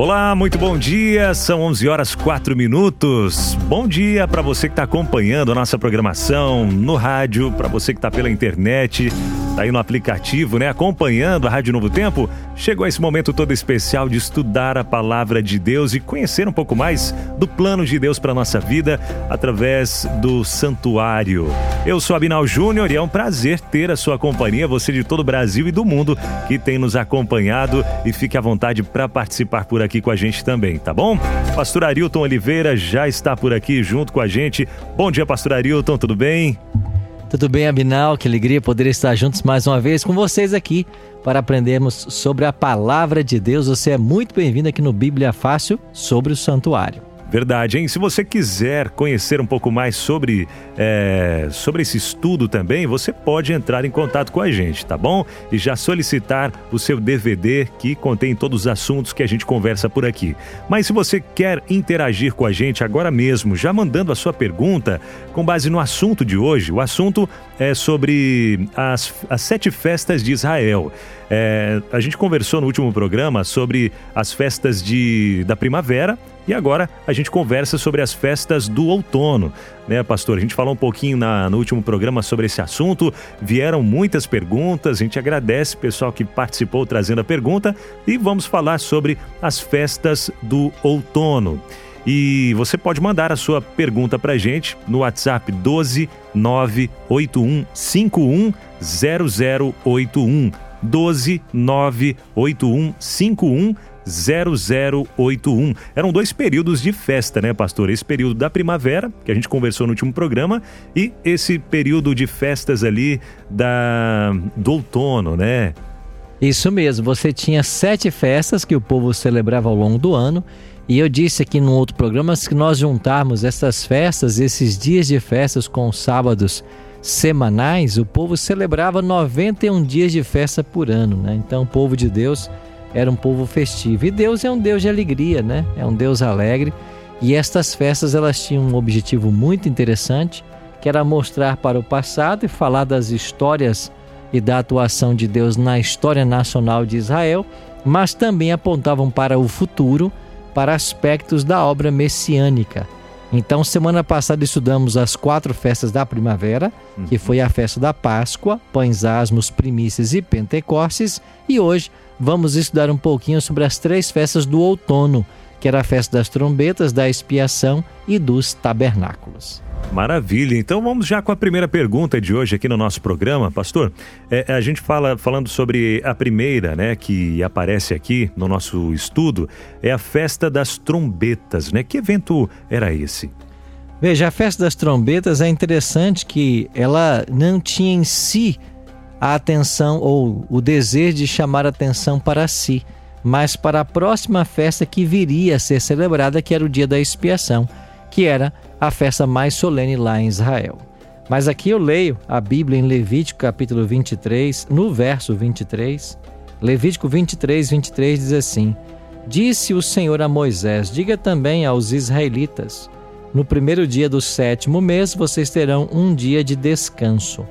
Olá, muito bom dia. São 11 horas 4 minutos. Bom dia para você que está acompanhando a nossa programação no rádio, para você que está pela internet, tá aí no aplicativo, né, acompanhando a Rádio Novo Tempo. Chegou esse momento todo especial de estudar a palavra de Deus e conhecer um pouco mais do plano de Deus para nossa vida através do santuário. Eu sou Abinal Júnior e é um prazer ter a sua companhia, você de todo o Brasil e do mundo que tem nos acompanhado e fique à vontade para participar por aqui aqui com a gente também, tá bom? Pastor Arilton Oliveira já está por aqui junto com a gente. Bom dia, Pastor Arilton, tudo bem? Tudo bem, Abinal? Que alegria poder estar juntos mais uma vez com vocês aqui para aprendermos sobre a palavra de Deus. Você é muito bem-vindo aqui no Bíblia Fácil sobre o santuário. Verdade, hein? Se você quiser conhecer um pouco mais sobre, é, sobre esse estudo também, você pode entrar em contato com a gente, tá bom? E já solicitar o seu DVD que contém todos os assuntos que a gente conversa por aqui. Mas se você quer interagir com a gente agora mesmo, já mandando a sua pergunta com base no assunto de hoje, o assunto é sobre as, as sete festas de Israel. É, a gente conversou no último programa sobre as festas de, da primavera e agora a gente conversa sobre as festas do outono, né, pastor? A gente falou um pouquinho na, no último programa sobre esse assunto, vieram muitas perguntas, a gente agradece o pessoal que participou trazendo a pergunta e vamos falar sobre as festas do outono. E você pode mandar a sua pergunta para gente no WhatsApp 12 981 51 0081. 12 981 51 0081. Eram dois períodos de festa, né, pastor? Esse período da primavera, que a gente conversou no último programa, e esse período de festas ali da do outono, né? Isso mesmo, você tinha sete festas que o povo celebrava ao longo do ano. E eu disse aqui num outro programa que nós juntarmos essas festas, esses dias de festas com os sábados semanais, o povo celebrava 91 dias de festa por ano, né? Então o povo de Deus era um povo festivo. E Deus é um Deus de alegria, né? É um Deus alegre. E estas festas elas tinham um objetivo muito interessante, que era mostrar para o passado e falar das histórias e da atuação de Deus na história nacional de Israel, mas também apontavam para o futuro, para aspectos da obra messiânica. Então, semana passada estudamos as quatro festas da primavera, que foi a festa da Páscoa, Pães Asmos, Primícias e Pentecostes, e hoje vamos estudar um pouquinho sobre as três festas do outono, que era a festa das trombetas, da expiação e dos tabernáculos. Maravilha. Então vamos já com a primeira pergunta de hoje aqui no nosso programa, pastor. É, a gente fala falando sobre a primeira, né, que aparece aqui no nosso estudo, é a festa das trombetas, né? Que evento era esse? Veja, a festa das trombetas é interessante que ela não tinha em si a atenção ou o desejo de chamar atenção para si, mas para a próxima festa que viria a ser celebrada, que era o dia da expiação, que era a festa mais solene lá em Israel. Mas aqui eu leio a Bíblia em Levítico capítulo 23, no verso 23. Levítico 23, 23 diz assim: Disse o Senhor a Moisés: Diga também aos israelitas: No primeiro dia do sétimo mês vocês terão um dia de descanso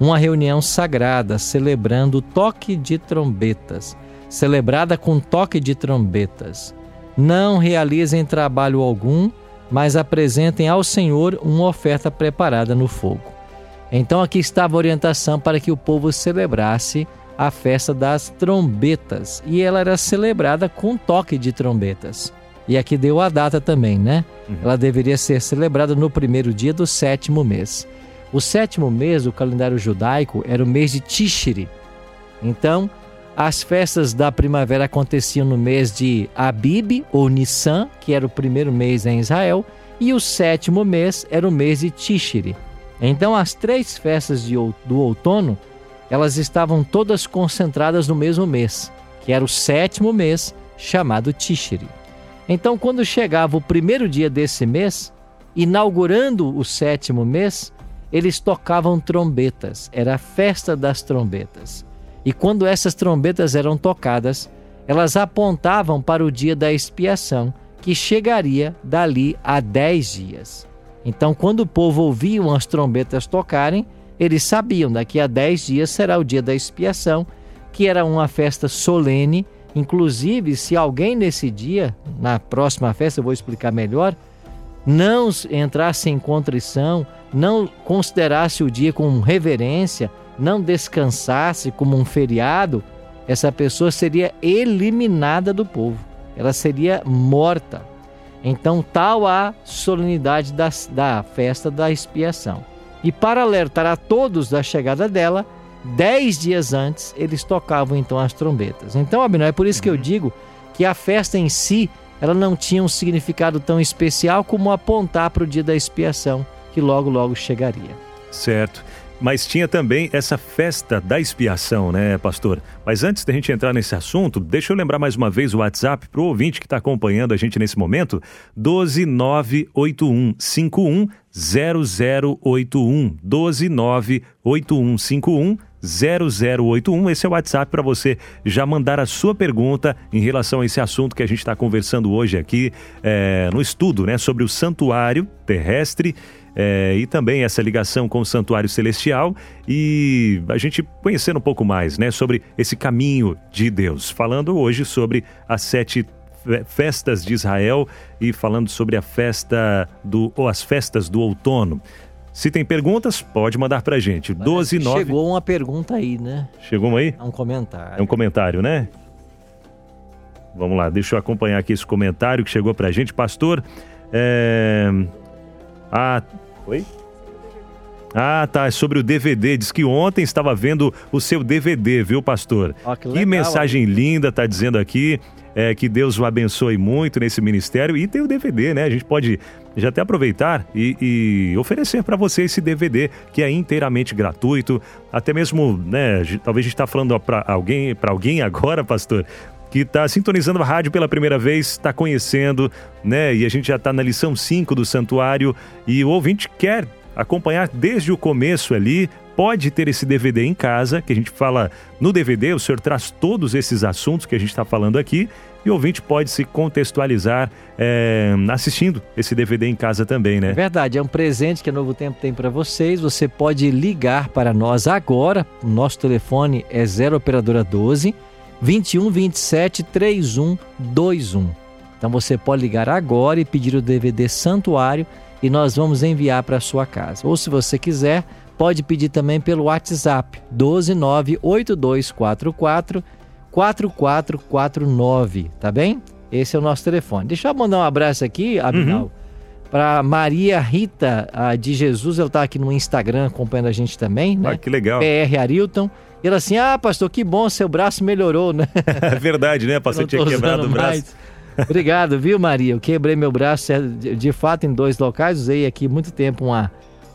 uma reunião sagrada celebrando o toque de trombetas, celebrada com toque de trombetas. Não realizem trabalho algum, mas apresentem ao Senhor uma oferta preparada no fogo. Então aqui estava a orientação para que o povo celebrasse a festa das trombetas, e ela era celebrada com toque de trombetas. E aqui deu a data também, né? Uhum. Ela deveria ser celebrada no primeiro dia do sétimo mês. O sétimo mês do calendário judaico era o mês de Tishri. Então, as festas da primavera aconteciam no mês de Abib ou Nissan, que era o primeiro mês em Israel, e o sétimo mês era o mês de Tishri. Então, as três festas de, do outono, elas estavam todas concentradas no mesmo mês, que era o sétimo mês, chamado Tishri. Então, quando chegava o primeiro dia desse mês, inaugurando o sétimo mês, eles tocavam trombetas. Era a festa das trombetas. E quando essas trombetas eram tocadas, elas apontavam para o dia da expiação, que chegaria dali a dez dias. Então, quando o povo ouvia as trombetas tocarem, eles sabiam daqui a dez dias será o dia da expiação, que era uma festa solene. Inclusive, se alguém nesse dia, na próxima festa eu vou explicar melhor, não entrasse em contrição, não considerasse o dia com reverência, não descansasse como um feriado, essa pessoa seria eliminada do povo, ela seria morta. Então, tal a solenidade da, da festa da expiação. E para alertar a todos da chegada dela, dez dias antes eles tocavam então as trombetas. Então, Abinão, é por isso que eu uhum. digo que a festa em si ela não tinha um significado tão especial como apontar para o dia da expiação, que logo logo chegaria. Certo. Mas tinha também essa festa da expiação, né, pastor? Mas antes da gente entrar nesse assunto, deixa eu lembrar mais uma vez o WhatsApp para o ouvinte que está acompanhando a gente nesse momento: 1298151 0081 1298151 0081. Esse é o WhatsApp para você já mandar a sua pergunta em relação a esse assunto que a gente está conversando hoje aqui é, no estudo, né, sobre o santuário terrestre é, e também essa ligação com o Santuário Celestial e a gente conhecendo um pouco mais né, sobre esse caminho de Deus, falando hoje sobre as sete festas de Israel e falando sobre a festa do ou as festas do outono. Se tem perguntas, pode mandar pra gente. 12 9... Chegou uma pergunta aí, né? Chegou uma aí? É um comentário. É um comentário, né? Vamos lá, deixa eu acompanhar aqui esse comentário que chegou pra gente. Pastor, é... Ah, oi? Ah, tá. É sobre o DVD. Diz que ontem estava vendo o seu DVD, viu, pastor? Oh, que, legal, que, mensagem linda, tá dizendo aqui. É, que Deus o abençoe muito nesse ministério. E tem o DVD, né? A gente pode já até aproveitar e, e oferecer para você esse DVD que é inteiramente gratuito. Até mesmo, né? Talvez a gente está falando para alguém, para alguém agora, pastor, que está sintonizando a rádio pela primeira vez, está conhecendo, né? E a gente já está na lição 5 do santuário e o ouvinte quer acompanhar desde o começo ali, pode ter esse DVD em casa, que a gente fala no DVD, o senhor traz todos esses assuntos que a gente está falando aqui e o ouvinte pode se contextualizar é, assistindo esse DVD em casa também, né? É verdade, é um presente que a Novo Tempo tem para vocês. Você pode ligar para nós agora. Nosso telefone é 0 operadora 12 21 27 3121. Então você pode ligar agora e pedir o DVD Santuário e nós vamos enviar para sua casa. Ou se você quiser, pode pedir também pelo WhatsApp 1298244 4449, tá bem? Esse é o nosso telefone. Deixa eu mandar um abraço aqui, Abinal, uhum. para Maria Rita de Jesus, ela está aqui no Instagram acompanhando a gente também, né? Ah, que legal. PR Arilton. E ela assim: "Ah, pastor, que bom, seu braço melhorou, né?" É verdade, né? Pastor tinha quebrado o braço. Mais. Obrigado, viu, Maria? Eu quebrei meu braço é, de fato em dois locais, usei aqui muito tempo uma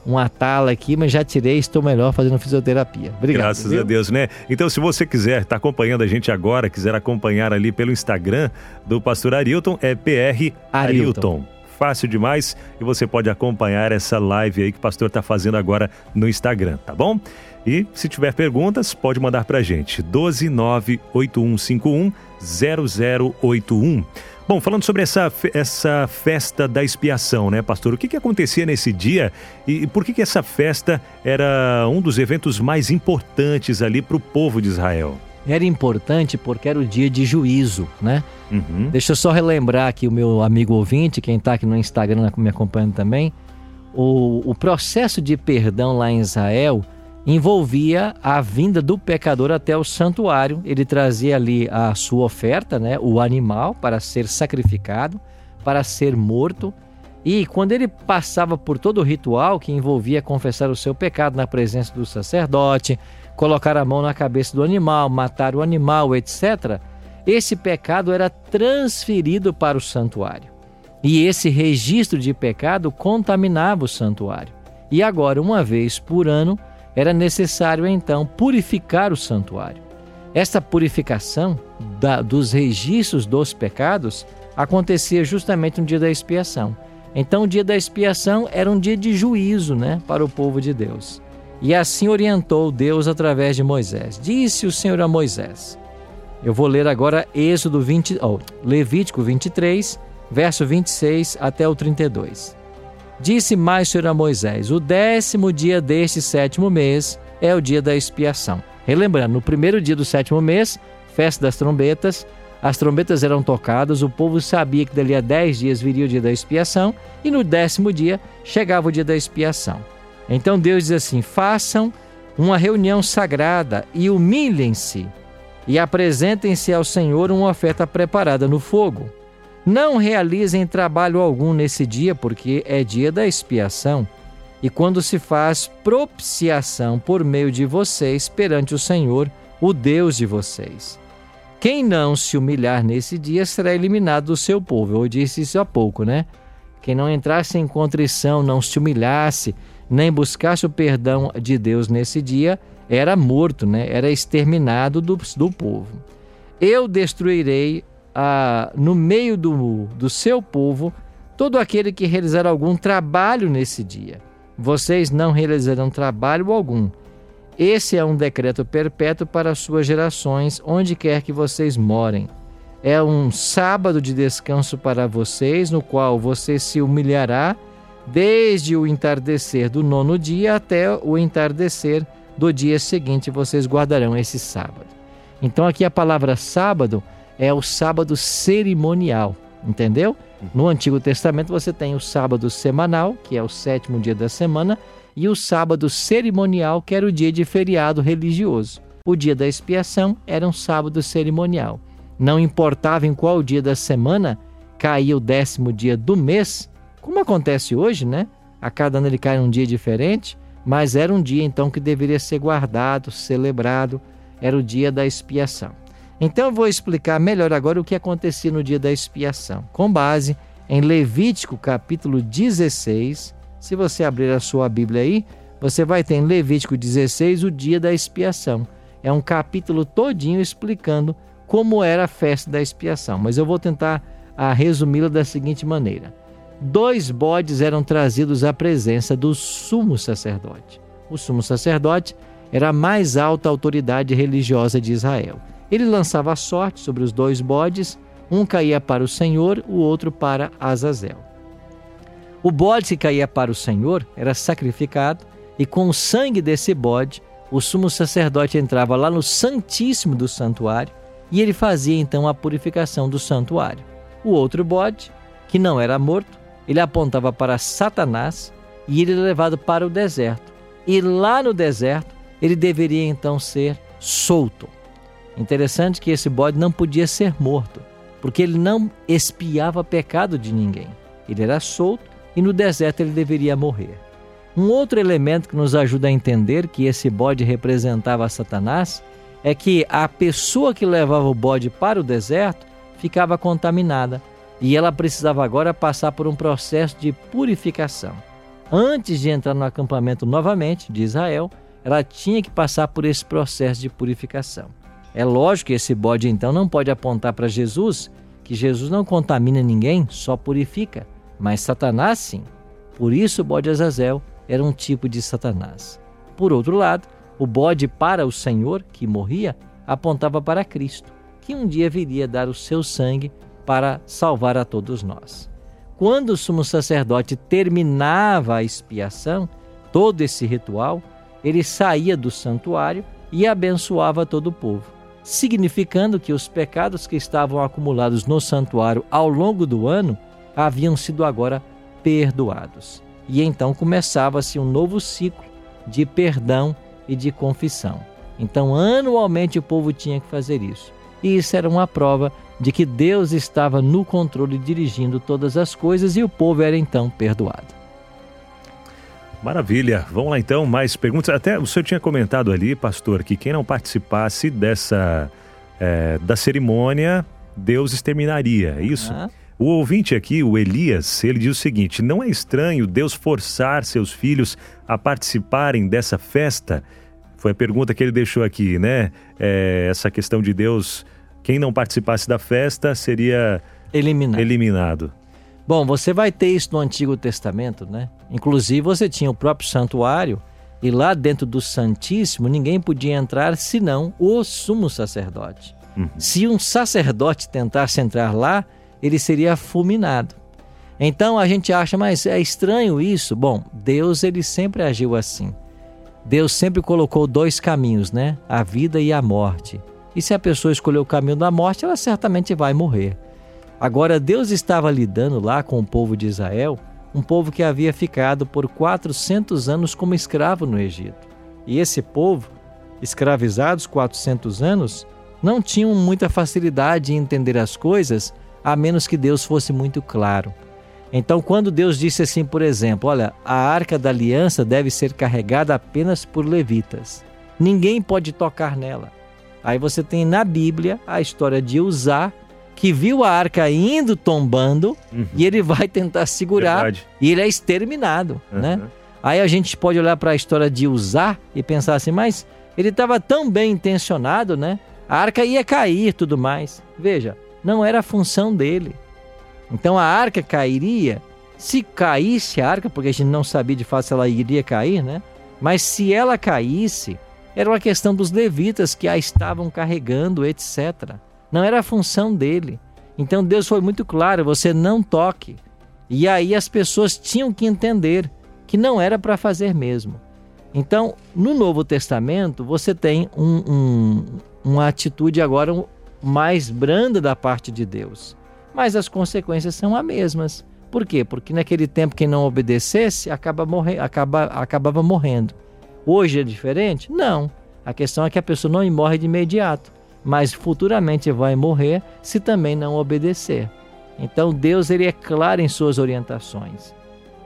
uma tala aqui, mas já tirei, estou melhor fazendo fisioterapia. Obrigado. Graças viu? a Deus, né? Então, se você quiser estar tá acompanhando a gente agora, quiser acompanhar ali pelo Instagram do Pastor Arilton, é PR Arilton. Arilton. Fácil demais e você pode acompanhar essa live aí que o pastor está fazendo agora no Instagram, tá bom? E se tiver perguntas, pode mandar para a gente. 1298151 0081. Bom, falando sobre essa, essa festa da expiação, né, pastor? O que, que acontecia nesse dia e por que, que essa festa era um dos eventos mais importantes ali para o povo de Israel? Era importante porque era o dia de juízo, né? Uhum. Deixa eu só relembrar aqui o meu amigo ouvinte, quem está aqui no Instagram me acompanhando também. O, o processo de perdão lá em Israel envolvia a vinda do pecador até o santuário. Ele trazia ali a sua oferta, né, o animal para ser sacrificado, para ser morto. E quando ele passava por todo o ritual que envolvia confessar o seu pecado na presença do sacerdote, colocar a mão na cabeça do animal, matar o animal, etc., esse pecado era transferido para o santuário. E esse registro de pecado contaminava o santuário. E agora, uma vez por ano, era necessário então purificar o santuário. Esta purificação da, dos registros dos pecados acontecia justamente no dia da expiação. Então, o dia da expiação era um dia de juízo né, para o povo de Deus. E assim orientou Deus através de Moisés. Disse o Senhor a Moisés. Eu vou ler agora Êxodo 20, oh, Levítico 23, verso 26 até o 32. Disse mais Senhor a Moisés: O décimo dia deste sétimo mês é o dia da expiação. Relembrando, no primeiro dia do sétimo mês, festa das trombetas, as trombetas eram tocadas, o povo sabia que dali a dez dias viria o dia da expiação, e no décimo dia chegava o dia da expiação. Então Deus diz assim: façam uma reunião sagrada e humilhem-se, e apresentem-se ao Senhor uma oferta preparada no fogo. Não realizem trabalho algum nesse dia, porque é dia da expiação, e quando se faz propiciação por meio de vocês perante o Senhor, o Deus de vocês. Quem não se humilhar nesse dia será eliminado do seu povo. Eu disse isso há pouco, né? Quem não entrasse em contrição, não se humilhasse, nem buscasse o perdão de Deus nesse dia, era morto, né? Era exterminado do, do povo. Eu destruirei ah, no meio do, do seu povo todo aquele que realizar algum trabalho nesse dia. Vocês não realizarão trabalho algum esse é um decreto perpétuo para as suas gerações, onde quer que vocês morem. É um sábado de descanso para vocês, no qual você se humilhará desde o entardecer do nono dia até o entardecer do dia seguinte. Vocês guardarão esse sábado. Então, aqui a palavra sábado é o sábado cerimonial, entendeu? No Antigo Testamento você tem o sábado semanal, que é o sétimo dia da semana, e o sábado cerimonial, que era o dia de feriado religioso. O dia da expiação era um sábado cerimonial. Não importava em qual dia da semana caía o décimo dia do mês, como acontece hoje, né? A cada ano ele cai num dia diferente, mas era um dia então que deveria ser guardado, celebrado, era o dia da expiação. Então eu vou explicar melhor agora o que acontecia no dia da expiação, com base em Levítico capítulo 16, se você abrir a sua Bíblia aí, você vai ter em Levítico 16 o dia da expiação. É um capítulo todinho explicando como era a festa da expiação, mas eu vou tentar a resumi-la da seguinte maneira: dois bodes eram trazidos à presença do sumo sacerdote. O sumo sacerdote era a mais alta autoridade religiosa de Israel. Ele lançava a sorte sobre os dois bodes, um caía para o Senhor, o outro para Azazel. O bode que caía para o Senhor era sacrificado e com o sangue desse bode, o sumo sacerdote entrava lá no Santíssimo do Santuário e ele fazia então a purificação do santuário. O outro bode, que não era morto, ele apontava para Satanás e ele era levado para o deserto. E lá no deserto, ele deveria então ser solto. Interessante que esse bode não podia ser morto, porque ele não espiava pecado de ninguém. Ele era solto e no deserto ele deveria morrer. Um outro elemento que nos ajuda a entender que esse bode representava Satanás é que a pessoa que levava o bode para o deserto ficava contaminada e ela precisava agora passar por um processo de purificação. Antes de entrar no acampamento novamente de Israel, ela tinha que passar por esse processo de purificação. É lógico que esse bode então não pode apontar para Jesus, que Jesus não contamina ninguém, só purifica. Mas Satanás sim. Por isso o bode Azazel era um tipo de Satanás. Por outro lado, o bode para o Senhor, que morria, apontava para Cristo, que um dia viria dar o seu sangue para salvar a todos nós. Quando o sumo sacerdote terminava a expiação, todo esse ritual, ele saía do santuário e abençoava todo o povo, significando que os pecados que estavam acumulados no santuário ao longo do ano haviam sido agora perdoados. E então começava-se um novo ciclo de perdão e de confissão. Então, anualmente o povo tinha que fazer isso. E isso era uma prova de que Deus estava no controle dirigindo todas as coisas e o povo era então perdoado. Maravilha. Vamos lá então, mais perguntas. Até o senhor tinha comentado ali, pastor, que quem não participasse dessa é, da cerimônia, Deus exterminaria, é isso? Ah. O ouvinte aqui, o Elias, ele diz o seguinte: não é estranho Deus forçar seus filhos a participarem dessa festa? Foi a pergunta que ele deixou aqui, né? É, essa questão de Deus, quem não participasse da festa seria eliminado. eliminado. Bom, você vai ter isso no Antigo Testamento, né? Inclusive você tinha o próprio santuário e lá dentro do Santíssimo ninguém podia entrar senão o sumo sacerdote. Uhum. Se um sacerdote tentasse entrar lá, ele seria fulminado. Então a gente acha, mas é estranho isso. Bom, Deus ele sempre agiu assim. Deus sempre colocou dois caminhos, né? A vida e a morte. E se a pessoa escolher o caminho da morte, ela certamente vai morrer. Agora, Deus estava lidando lá com o povo de Israel, um povo que havia ficado por 400 anos como escravo no Egito. E esse povo, escravizados 400 anos, não tinham muita facilidade em entender as coisas, a menos que Deus fosse muito claro. Então, quando Deus disse assim, por exemplo, olha, a arca da aliança deve ser carregada apenas por levitas. Ninguém pode tocar nela. Aí você tem na Bíblia a história de Uzá, que viu a arca indo tombando uhum. e ele vai tentar segurar Verdade. e ele é exterminado, uhum. né? Aí a gente pode olhar para a história de Uzá e pensar assim, mas ele estava tão bem intencionado, né? A arca ia cair tudo mais. Veja, não era a função dele. Então a arca cairia. Se caísse a arca, porque a gente não sabia de fato se ela iria cair, né? Mas se ela caísse, era uma questão dos levitas que a estavam carregando, etc. Não era a função dele. Então Deus foi muito claro: você não toque. E aí as pessoas tinham que entender que não era para fazer mesmo. Então, no Novo Testamento, você tem um, um, uma atitude agora mais branda da parte de Deus. Mas as consequências são as mesmas. Por quê? Porque naquele tempo quem não obedecesse acaba morre, acaba, acabava morrendo. Hoje é diferente? Não. A questão é que a pessoa não morre de imediato, mas futuramente vai morrer se também não obedecer. Então Deus ele é claro em suas orientações.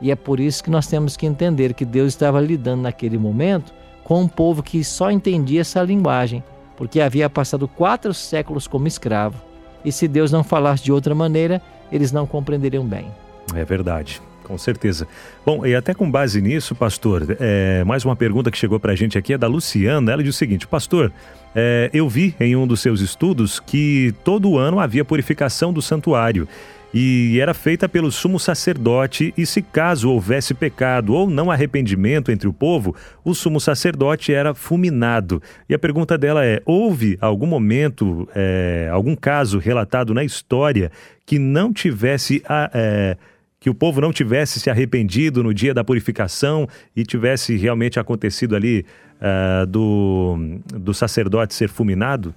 E é por isso que nós temos que entender que Deus estava lidando naquele momento com um povo que só entendia essa linguagem porque havia passado quatro séculos como escravo. E se Deus não falasse de outra maneira, eles não compreenderiam bem. É verdade. Com certeza. Bom, e até com base nisso, pastor, é, mais uma pergunta que chegou para a gente aqui é da Luciana. Ela diz o seguinte: Pastor, é, eu vi em um dos seus estudos que todo ano havia purificação do santuário e era feita pelo sumo sacerdote, e se caso houvesse pecado ou não arrependimento entre o povo, o sumo sacerdote era fulminado. E a pergunta dela é: houve algum momento, é, algum caso relatado na história que não tivesse. A, é, que o povo não tivesse se arrependido no dia da purificação e tivesse realmente acontecido ali uh, do, do sacerdote ser fulminado?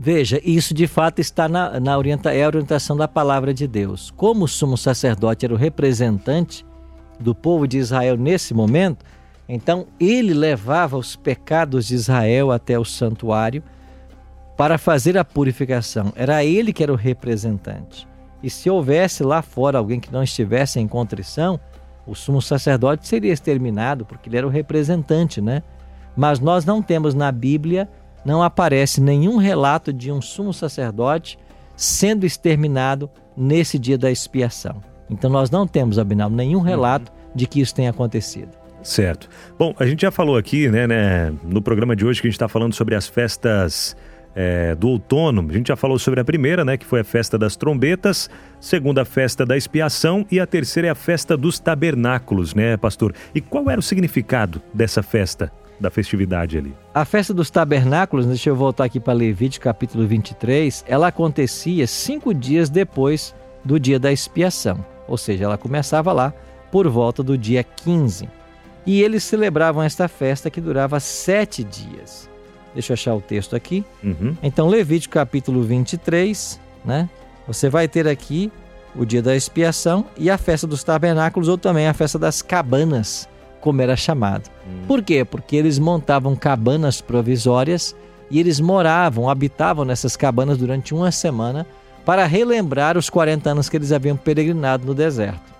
Veja, isso de fato está na, na orienta, é a orientação da palavra de Deus. Como o sumo sacerdote era o representante do povo de Israel nesse momento, então ele levava os pecados de Israel até o santuário para fazer a purificação. Era ele que era o representante. E se houvesse lá fora alguém que não estivesse em contrição, o sumo sacerdote seria exterminado, porque ele era o representante, né? Mas nós não temos na Bíblia não aparece nenhum relato de um sumo sacerdote sendo exterminado nesse dia da expiação. Então nós não temos, Abinal, nenhum relato de que isso tenha acontecido. Certo. Bom, a gente já falou aqui, né, né no programa de hoje que a gente está falando sobre as festas é, do outono. A gente já falou sobre a primeira, né, que foi a festa das trombetas, segunda a festa da expiação e a terceira é a festa dos tabernáculos, né, pastor? E qual era o significado dessa festa? da festividade ali. A festa dos tabernáculos, deixa eu voltar aqui para Levítico capítulo 23, ela acontecia cinco dias depois do dia da expiação, ou seja, ela começava lá por volta do dia 15. E eles celebravam esta festa que durava sete dias. Deixa eu achar o texto aqui. Uhum. Então, Levítico capítulo 23, né? Você vai ter aqui o dia da expiação e a festa dos tabernáculos, ou também a festa das cabanas, como era chamado. Hum. Por quê? Porque eles montavam cabanas provisórias e eles moravam, habitavam nessas cabanas durante uma semana para relembrar os 40 anos que eles haviam peregrinado no deserto.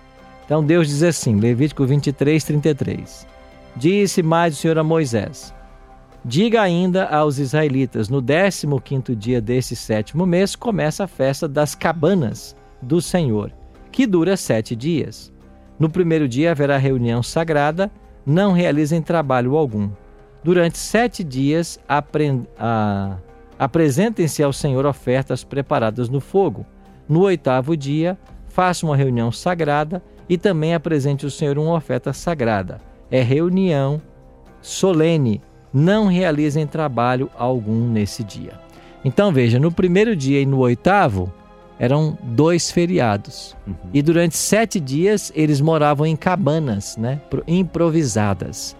Então Deus diz assim, Levítico 23, 33. Disse mais o Senhor a Moisés: Diga ainda aos israelitas: no 15 dia deste sétimo mês começa a festa das cabanas do Senhor, que dura sete dias. No primeiro dia haverá reunião sagrada, não realizem trabalho algum. Durante sete dias apresentem-se ao Senhor ofertas preparadas no fogo. No oitavo dia, faça uma reunião sagrada e também apresente ao Senhor uma oferta sagrada. É reunião solene, não realizem trabalho algum nesse dia. Então veja, no primeiro dia e no oitavo eram dois feriados. Uhum. E durante sete dias eles moravam em cabanas, né, improvisadas.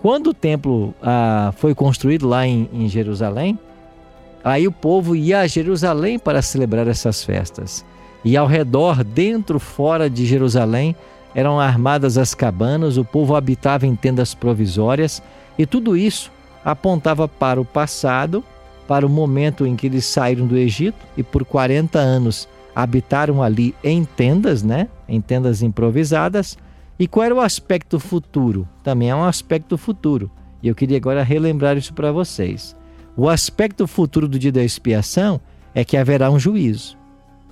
Quando o templo ah, foi construído lá em, em Jerusalém, aí o povo ia a Jerusalém para celebrar essas festas. E ao redor, dentro, fora de Jerusalém, eram armadas as cabanas, o povo habitava em tendas provisórias, e tudo isso apontava para o passado, para o momento em que eles saíram do Egito e por 40 anos habitaram ali em tendas, né? Em tendas improvisadas. E qual era o aspecto futuro? Também é um aspecto futuro. E eu queria agora relembrar isso para vocês. O aspecto futuro do dia da expiação é que haverá um juízo.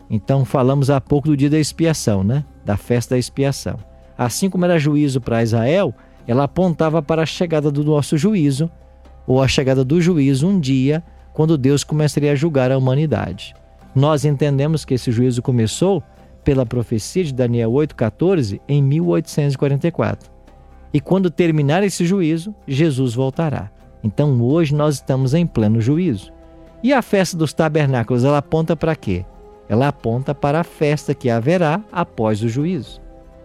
Então falamos há pouco do dia da expiação, né? Da festa da expiação. Assim como era juízo para Israel, ela apontava para a chegada do nosso juízo, ou a chegada do juízo um dia, quando Deus começaria a julgar a humanidade. Nós entendemos que esse juízo começou pela profecia de Daniel 8,14 em 1844. E quando terminar esse juízo, Jesus voltará. Então hoje nós estamos em pleno juízo. E a festa dos tabernáculos, ela aponta para quê? ela aponta para a festa que haverá após o juízo.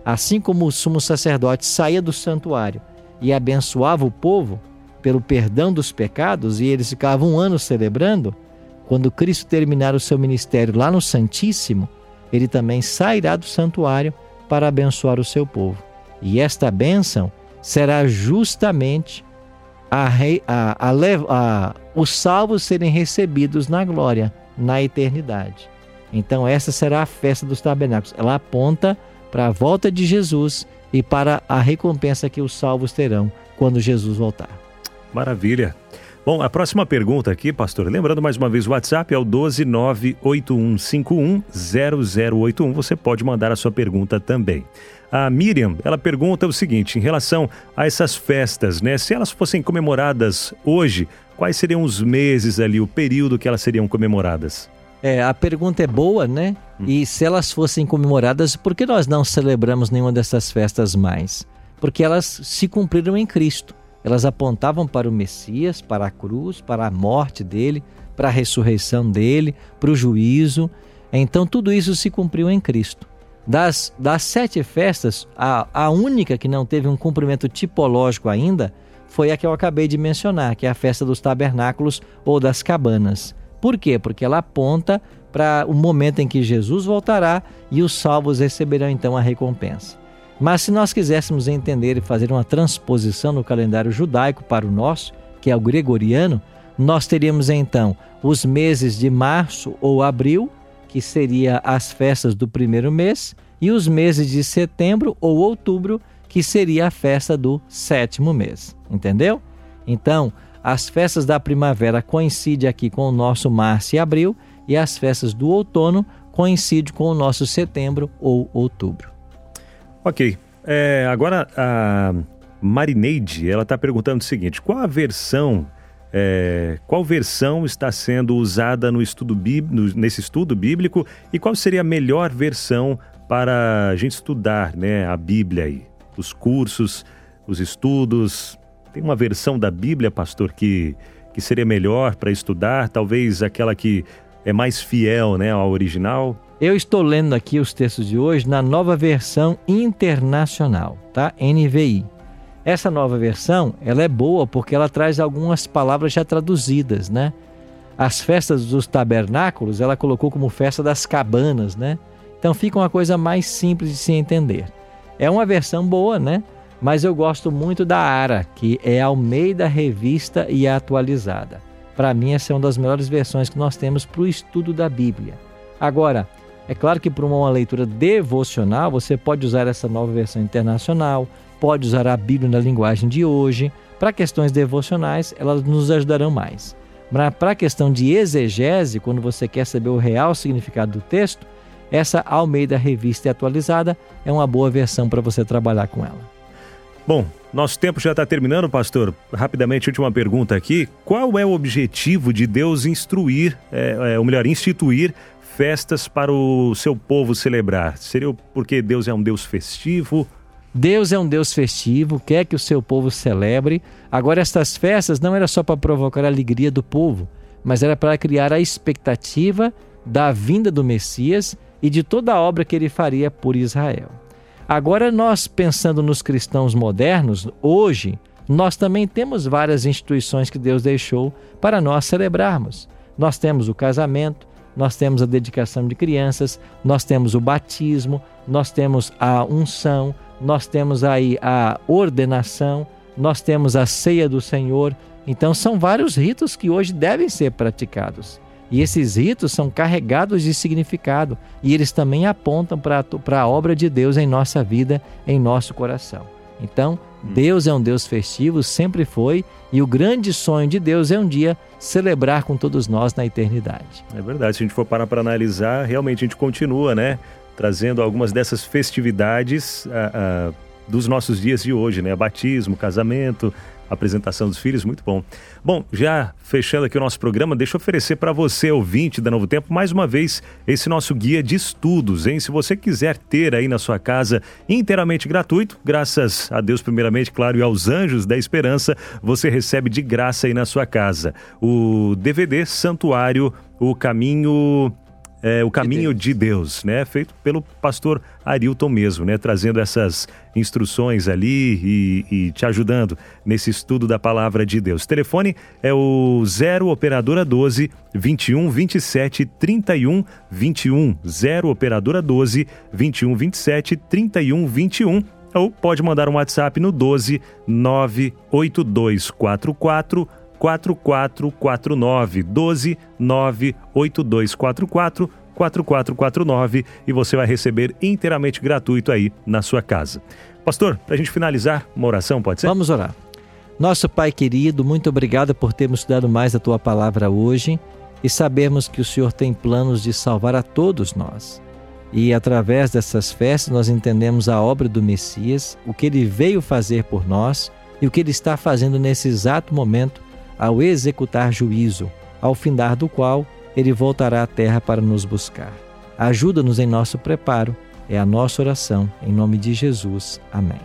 Assim como o sumo sacerdote saía do santuário e abençoava o povo pelo perdão dos pecados, e eles ficavam um ano celebrando, quando Cristo terminar o seu ministério lá no Santíssimo, ele também sairá do santuário para abençoar o seu povo. E esta bênção será justamente a, a, a, os salvos serem recebidos na glória, na eternidade. Então, essa será a festa dos tabernáculos. Ela aponta para a volta de Jesus e para a recompensa que os salvos terão quando Jesus voltar. Maravilha. Bom, a próxima pergunta aqui, pastor, lembrando mais uma vez o WhatsApp é o 12981510081. Você pode mandar a sua pergunta também. A Miriam, ela pergunta o seguinte, em relação a essas festas, né? Se elas fossem comemoradas hoje, quais seriam os meses ali, o período que elas seriam comemoradas? É, a pergunta é boa, né? Hum. E se elas fossem comemoradas, por que nós não celebramos nenhuma dessas festas mais? Porque elas se cumpriram em Cristo. Elas apontavam para o Messias, para a cruz, para a morte dele, para a ressurreição dele, para o juízo. Então tudo isso se cumpriu em Cristo. Das, das sete festas, a, a única que não teve um cumprimento tipológico ainda foi a que eu acabei de mencionar, que é a festa dos tabernáculos ou das cabanas. Por quê? Porque ela aponta para o momento em que Jesus voltará e os salvos receberão então a recompensa. Mas se nós quiséssemos entender e fazer uma transposição no calendário judaico para o nosso, que é o gregoriano, nós teríamos então os meses de março ou abril, que seria as festas do primeiro mês, e os meses de setembro ou outubro, que seria a festa do sétimo mês. Entendeu? Então, as festas da primavera coincidem aqui com o nosso março e abril e as festas do outono coincidem com o nosso setembro ou outubro. Ok. É, agora a Marineide, ela está perguntando o seguinte: qual a versão é, qual versão está sendo usada no estudo no, nesse estudo bíblico e qual seria a melhor versão para a gente estudar né, a Bíblia aí? Os cursos, os estudos, tem uma versão da Bíblia, pastor, que, que seria melhor para estudar? Talvez aquela que é mais fiel né, ao original? Eu estou lendo aqui os textos de hoje na nova versão internacional, tá? NVI. Essa nova versão, ela é boa porque ela traz algumas palavras já traduzidas, né? As festas dos tabernáculos, ela colocou como festa das cabanas, né? Então fica uma coisa mais simples de se entender. É uma versão boa, né? Mas eu gosto muito da Ara, que é Almeida Revista e Atualizada. Para mim, essa é uma das melhores versões que nós temos para o estudo da Bíblia. Agora, é claro que para uma leitura devocional, você pode usar essa nova versão internacional, pode usar a Bíblia na linguagem de hoje. Para questões devocionais, elas nos ajudarão mais. Mas para a questão de exegese, quando você quer saber o real significado do texto, essa Almeida Revista e Atualizada é uma boa versão para você trabalhar com ela. Bom, nosso tempo já está terminando, pastor. Rapidamente, última pergunta aqui. Qual é o objetivo de Deus instruir, é, é, ou melhor, instituir festas para o seu povo celebrar? Seria porque Deus é um Deus festivo? Deus é um Deus festivo, quer que o seu povo celebre. Agora, estas festas não era só para provocar a alegria do povo, mas era para criar a expectativa da vinda do Messias e de toda a obra que ele faria por Israel. Agora, nós pensando nos cristãos modernos, hoje, nós também temos várias instituições que Deus deixou para nós celebrarmos. Nós temos o casamento, nós temos a dedicação de crianças, nós temos o batismo, nós temos a unção, nós temos aí a ordenação, nós temos a ceia do Senhor. Então, são vários ritos que hoje devem ser praticados. E esses ritos são carregados de significado e eles também apontam para a obra de Deus em nossa vida, em nosso coração. Então, hum. Deus é um Deus festivo, sempre foi, e o grande sonho de Deus é um dia celebrar com todos nós na eternidade. É verdade, se a gente for parar para analisar, realmente a gente continua, né? Trazendo algumas dessas festividades uh, uh, dos nossos dias de hoje, né? Batismo, casamento, apresentação dos filhos, muito bom. Bom, já fechando aqui o nosso programa, deixa eu oferecer para você, ouvinte da Novo Tempo, mais uma vez esse nosso guia de estudos, hein? Se você quiser ter aí na sua casa inteiramente gratuito, graças a Deus primeiramente, claro, e aos anjos da esperança, você recebe de graça aí na sua casa o DVD Santuário, o Caminho é, O Caminho de Deus. de Deus, né? Feito pelo pastor Arilton mesmo, né? Trazendo essas instruções ali e, e, te ajudando nesse estudo da palavra de Deus. O telefone é o 0 operadora 12 21 27 31 21 0 operadora 12 21 27 31 21 ou pode mandar um WhatsApp no 12 98244 4449 12 98244 4449 e você vai receber inteiramente gratuito aí na sua casa. Pastor, para a gente finalizar, uma oração, pode ser? Vamos orar. Nosso Pai querido, muito obrigado por termos estudado mais a tua palavra hoje e sabermos que o Senhor tem planos de salvar a todos nós. E através dessas festas nós entendemos a obra do Messias, o que ele veio fazer por nós e o que ele está fazendo nesse exato momento ao executar juízo, ao findar do qual ele voltará à terra para nos buscar. Ajuda-nos em nosso preparo, é a nossa oração, em nome de Jesus. Amém.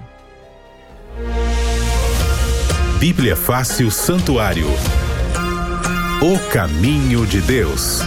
Bíblia Fácil Santuário O caminho de Deus.